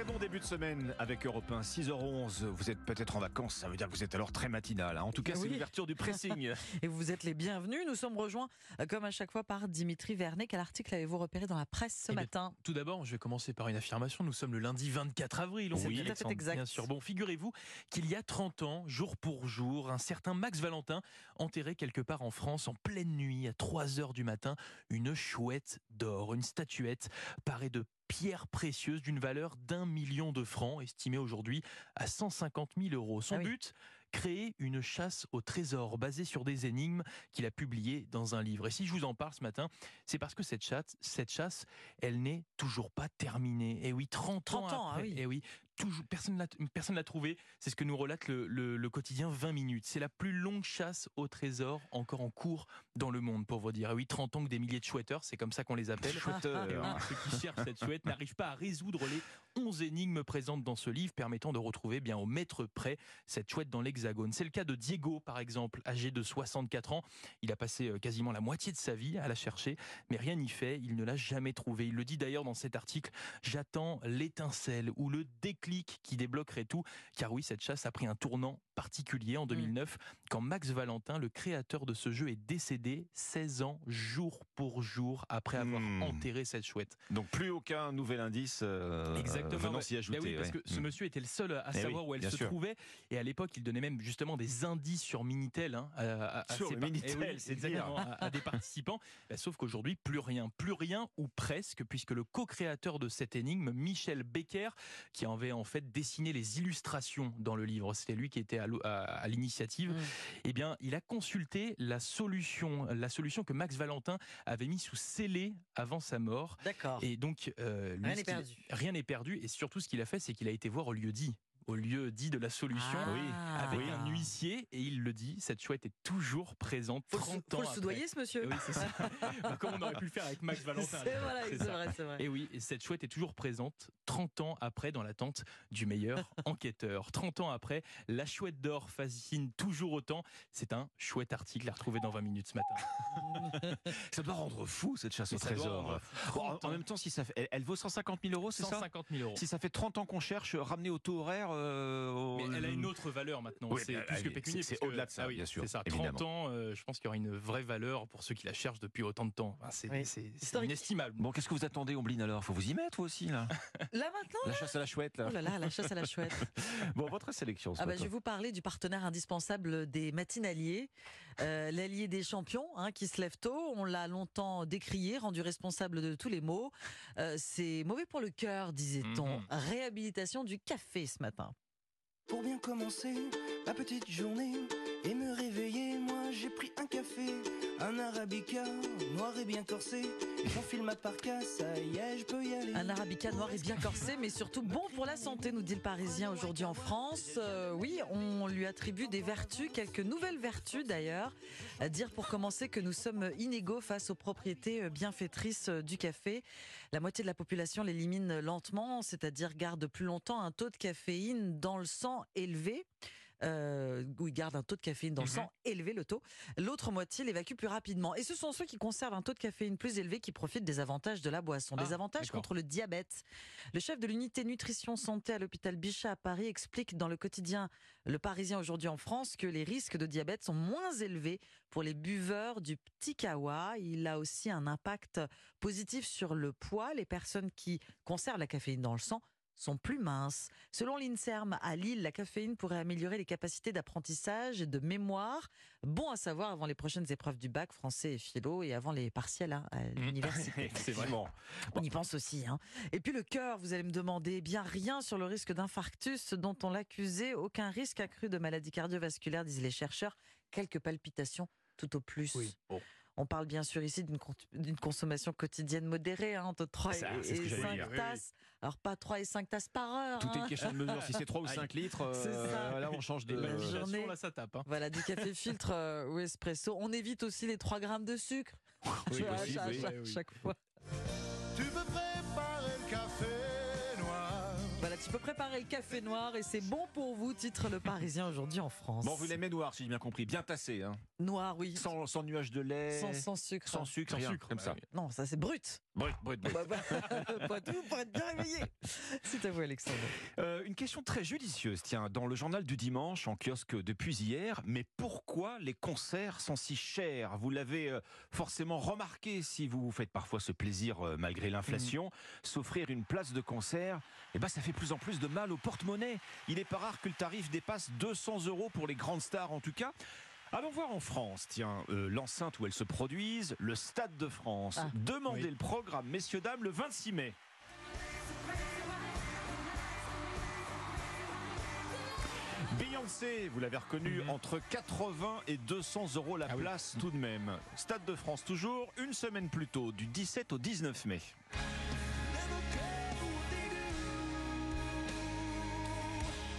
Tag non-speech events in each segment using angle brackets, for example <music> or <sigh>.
Très bon début de semaine avec Europe 1, 6h11. Vous êtes peut-être en vacances, ça veut dire que vous êtes alors très matinal. hein. En tout cas, c'est Oui. l'ouverture du pressing. <laughs> Et vous êtes les bienvenus. Nous sommes rejoints, euh, comme à chaque fois, par Dimitri Vernet. Quel article avez-vous repéré dans la presse ce Eh bien, matin? Tout d'abord, je vais commencer par une affirmation. Nous sommes le lundi 24 avril. C'est oui, tout à fait Alexandre, exact. Bien sûr. Bon, figurez-vous qu'il y a 30 ans, jour pour jour, un certain Max Valentin enterrait quelque part en France en pleine nuit, à 3 heures du matin, une chouette d'or, une statuette parée de pierres précieuses d'une valeur d'un million de francs, estimée aujourd'hui à 150 000 euros. Son Ah oui. but créer une chasse au trésor basée sur des énigmes qu'il a publiées dans un livre. Et si je vous en parle ce matin, c'est parce que cette chasse, cette chasse elle n'est toujours pas terminée. Et oui, 30, 30 ans, ah après. oui. Et oui, toujours, personne l'a personne l'a trouvé. C'est ce que nous relate le, le- le quotidien 20 minutes. C'est la plus longue chasse au trésor encore en cours dans le monde, pour vous dire. Et oui, 30 ans que des milliers de chouetteurs, c'est comme ça qu'on les appelle. Chouetteur. Et oui, ceux qui cherchent cette chouette n'arrivent pas à résoudre les 11 énigmes présentes dans ce livre, permettant de retrouver bien au mètre près cette chouette dans l'hexagone. C'est le cas de Diego, par exemple, âgé de 64 ans. Il a passé euh, quasiment la moitié de sa vie à la chercher, mais rien n'y fait. Il ne l'a jamais trouvée. Il le dit d'ailleurs dans cet article. J'attends l'étincelle ou le déclic qui débloquerait tout. Car oui, cette chasse a pris un tournant particulier en 2009 quand Max Valentin, le créateur de ce jeu, est décédé 16 ans jour pour jour après avoir Hmm. enterré cette chouette. Donc plus aucun nouvel indice euh, venant ouais. s'y Ben ajouter. oui, parce ouais. que ce Mm. monsieur était le seul à Eh savoir oui, où elle se sûr. trouvait. Et à l'époque, il donnait même justement des indices sur Minitel. hein, à, à- à ses Minitel, Eh oui, exactement, à, à des participants. <laughs> Ben, sauf qu'aujourd'hui, plus rien, plus rien ou presque, puisque le co-créateur de cette énigme, Michel Becker, qui avait en fait dessiné les illustrations dans le livre, c'était lui qui était à, à- l'initiative. Mm. Eh bien, il a consulté la solution, la solution que Max Valentin avait mis sous scellé avant sa mort. D'accord. Et donc, euh, lui, Rien n'est perdu. Rien n'est perdu. Et surtout, ce qu'il a fait, c'est qu'il a été voir au lieu dit. Au lieu dit de la solution. Ah. Avec Oui. un huissier, et il le dit, cette chouette est toujours présente Faut le, 30 faut ans le après. soudoyer, ce monsieur. Oui, c'est ça. <laughs> Bah, comme on aurait pu le faire avec Max Valentin. C'est vrai, C'est vrai, c'est vrai. Et oui, et cette chouette est toujours présente 30 ans après dans l'attente du meilleur <laughs> enquêteur. 30 ans après, la chouette d'or fascine toujours autant. C'est un chouette article à retrouver dans 20 minutes ce matin. <laughs> Ça doit rendre fou cette chasse Mais au trésor. Bon, en, 30 en ans. même temps, si ça fait, elle, elle vaut 150 000 euros, c'est ça? 150 000 euros. Si ça fait 30 ans qu'on cherche, ramener au taux horaire. Euh, Mais elle a une autre valeur maintenant. Oui, c'est plus que pécunier. c'est- au-delà de ça, ah oui, bien sûr, C'est ça. 30 évidemment. ans, euh, je pense qu'il y aura une vraie valeur pour ceux qui la cherchent depuis autant de temps. Enfin, c'est Oui. c'est- c'est Historique. inestimable. Bon, qu'est-ce que vous attendez, Omblin alors? Faut vous y mettre, vous aussi, là? <laughs> Là maintenant La chasse à la chouette, là. Oh là là, la chasse à la chouette. <laughs> Bon, votre sélection ce Ah bah, je vais vous parler du partenaire indispensable des matinaliers, euh, l'allié des champions, hein, qui se lève tôt. On l'a longtemps décrié, rendu responsable de tous les maux. Euh, c'est mauvais pour le cœur, disait-on. Mhm. Réhabilitation du café ce matin. Pour bien commencer ma petite journée et me réveiller, moi j'ai pris un café, un arabica noir et bien corsé. J'enfile ma parka, ça y est, je peux y aller. Un arabica noir et bien corsé, mais surtout bon pour la santé, nous dit le Parisien aujourd'hui en France. Euh, oui, on lui attribue des vertus, quelques nouvelles vertus d'ailleurs. Dire pour commencer que nous sommes inégaux face aux propriétés euh, bienfaitrices euh, du café. La moitié de la population l'élimine lentement, c'est-à-dire garde plus longtemps un taux de caféine dans le sang élevé. Euh, où il garde un taux de caféine dans le Mhm. sang élevé, le taux. L'autre moitié l'évacue plus rapidement. Et ce sont ceux qui conservent un taux de caféine plus élevé qui profitent des avantages de la boisson. des Ah, avantages contre le diabète. Le chef de l'unité nutrition santé à l'hôpital Bichat à Paris explique dans le quotidien Le Parisien aujourd'hui en France que les risques de diabète sont moins élevés pour les buveurs du petit kawa. Il a aussi un impact positif sur le poids. Les personnes qui conservent la caféine dans le sang sont plus minces. Selon l'INSERM, à Lille, la caféine pourrait améliorer les capacités d'apprentissage et de mémoire. Bon à savoir avant les prochaines épreuves du bac français et philo et avant les partiels hein, à l'université. <laughs> C'est vraiment. On y pense aussi. Hein. Et puis le cœur, vous allez me demander, eh bien rien sur le risque d'infarctus dont on l'accusait, aucun risque accru de maladie cardiovasculaire, disent les chercheurs, quelques palpitations tout au plus. Bon. On parle bien sûr ici d'une con- d'une consommation quotidienne modérée, hein, entre 3 Ça, et, et j'allais 5 dire. Oui, oui. tasses. Alors pas 3 et 5 tasses par heure. Tout est hein. une question de mesure. Si c'est 3 ou <laughs> 5 litres, euh, C'est ça. là, on change de. La journée. là, ça tape. hein. Voilà, du café filtre euh, ou espresso. On évite aussi les 3 grammes de sucre. Oui, À possible, chaque- oui. oui. chaque fois. Tu veux préparer le café? Voilà, tu peux préparer le café noir et c'est bon pour vous, titre Le Parisien aujourd'hui en France. Bon, vous l'aimez noir, si j'ai bien compris. Bien tassé, hein. Noir, oui. Sans, sans nuage de lait. Sans, sans sucre. Sans sucre, Sans rien, sucre, comme ça. Non, ça c'est brut. Brut, brut, brut. Bah, bah, <laughs> pas tout pour être bien réveillé. C'est à vous, Alexandre. Euh, une question très judicieuse, tiens, dans le journal du dimanche, en kiosque depuis hier, mais pourquoi les concerts sont si chers? Vous l'avez euh, forcément remarqué si vous vous faites parfois ce plaisir euh, malgré l'inflation, s'offrir une place de concert, eh ben, ça fait plus en plus de mal au porte-monnaie. Il n'est pas rare que le tarif dépasse 200 euros pour les grandes stars en tout cas. Allons voir en France, tiens, euh, l'enceinte où elles se produisent, le Stade de France. Ah, Demandez oui. le programme, messieurs, dames, le 26 mai. Beyoncé, vous l'avez reconnu, Mhm. entre 80 et 200 euros la Ah oui. place tout de même. Stade de France toujours, une semaine plus tôt, du 17 au 19 mai.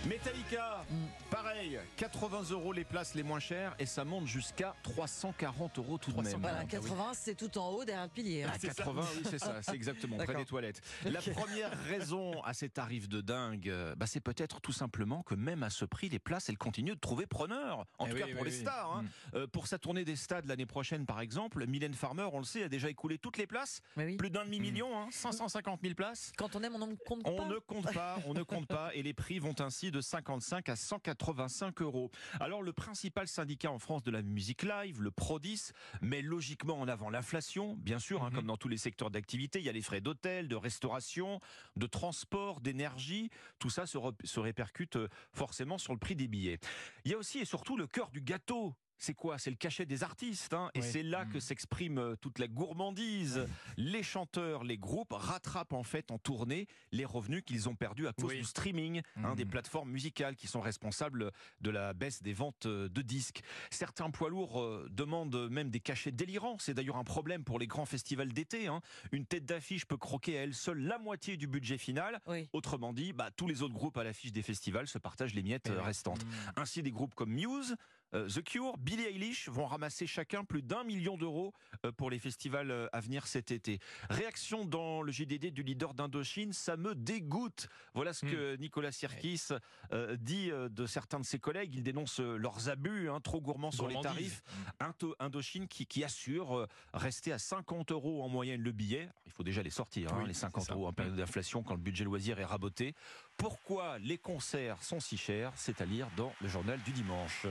Metallica, pareil, 80 euros les places les moins chères et ça monte jusqu'à 340 euros tout de 300, même. Voilà, Ah oui. 80, c'est tout en haut derrière le pilier. hein. Ah, 80, oui, c'est ça, c'est <laughs> exactement, près des toilettes. La première <laughs> raison à ces tarifs de dingue, euh, bah, c'est peut-être tout simplement que même à ce prix, les places, elles continuent de trouver preneur. En Eh tout oui, cas oui, pour les oui. stars. hein. Mm. Euh, pour sa tournée des stades l'année prochaine, par exemple, Mylène Farmer, on le sait, a déjà écoulé toutes les places. Mais oui. Plus d'un demi-million, hein, 550 000 places. Quand on aime, on ne compte On pas. ne compte pas, on ne compte pas, <laughs> et les prix vont ainsi de 55 à 185 euros. Alors le principal syndicat en France de la musique live, le Prodis, met logiquement en avant l'inflation, bien sûr, hein, Mhm. comme dans tous les secteurs d'activité, il y a les frais d'hôtel, de restauration, de transport, d'énergie, tout ça se, se répercute euh, forcément sur le prix des billets. Il y a aussi et surtout le cœur du gâteau. C'est quoi? C'est le cachet des artistes. hein, et Oui. c'est là que Mhm. s'exprime euh, toute la gourmandise. Les chanteurs, les groupes rattrapent en fait en tournée les revenus qu'ils ont perdus à cause Oui. du streaming, hein, Mhm. des plateformes musicales qui sont responsables de la baisse des ventes euh, de disques. Certains poids lourds euh, demandent même des cachets délirants. C'est d'ailleurs un problème pour les grands festivals d'été. hein. Une tête d'affiche peut croquer à elle seule la moitié du budget final. Oui. Autrement dit, bah, tous les autres groupes à l'affiche des festivals se partagent les miettes oui. restantes. Ainsi, des groupes comme Muse, The Cure, Billie Eilish vont ramasser chacun plus d'un million d'euros euh, pour les festivals euh, à venir cet été. Réaction dans le JDD du leader d'Indochine, ça me dégoûte. Voilà ce que Nicolas Sirkis euh, dit euh, de certains de ses collègues. Il dénonce euh, leurs abus, hein, trop gourmands sur les tarifs. Indo- Indochine qui, qui assure euh, rester à 50 euros en moyenne le billet. Il faut déjà les sortir, hein, les 50 c'est ça. euros en période d'inflation quand le budget loisir est raboté. Pourquoi les concerts sont si chers? C'est à lire dans le journal du dimanche.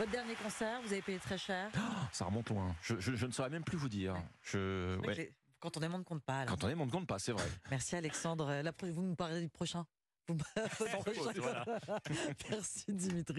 Votre dernier concert, vous avez payé très cher. Ça remonte loin. Je, je- je ne saurais même plus vous dire. Ouais. Je, Oui, ouais. les- Quand on aime, on ne compte pas. alors. Quand on est, on ne compte pas, c'est vrai. Merci Alexandre. La Vous me parlez du prochain. Vous. <laughs> <laughs> Merci Dimitri.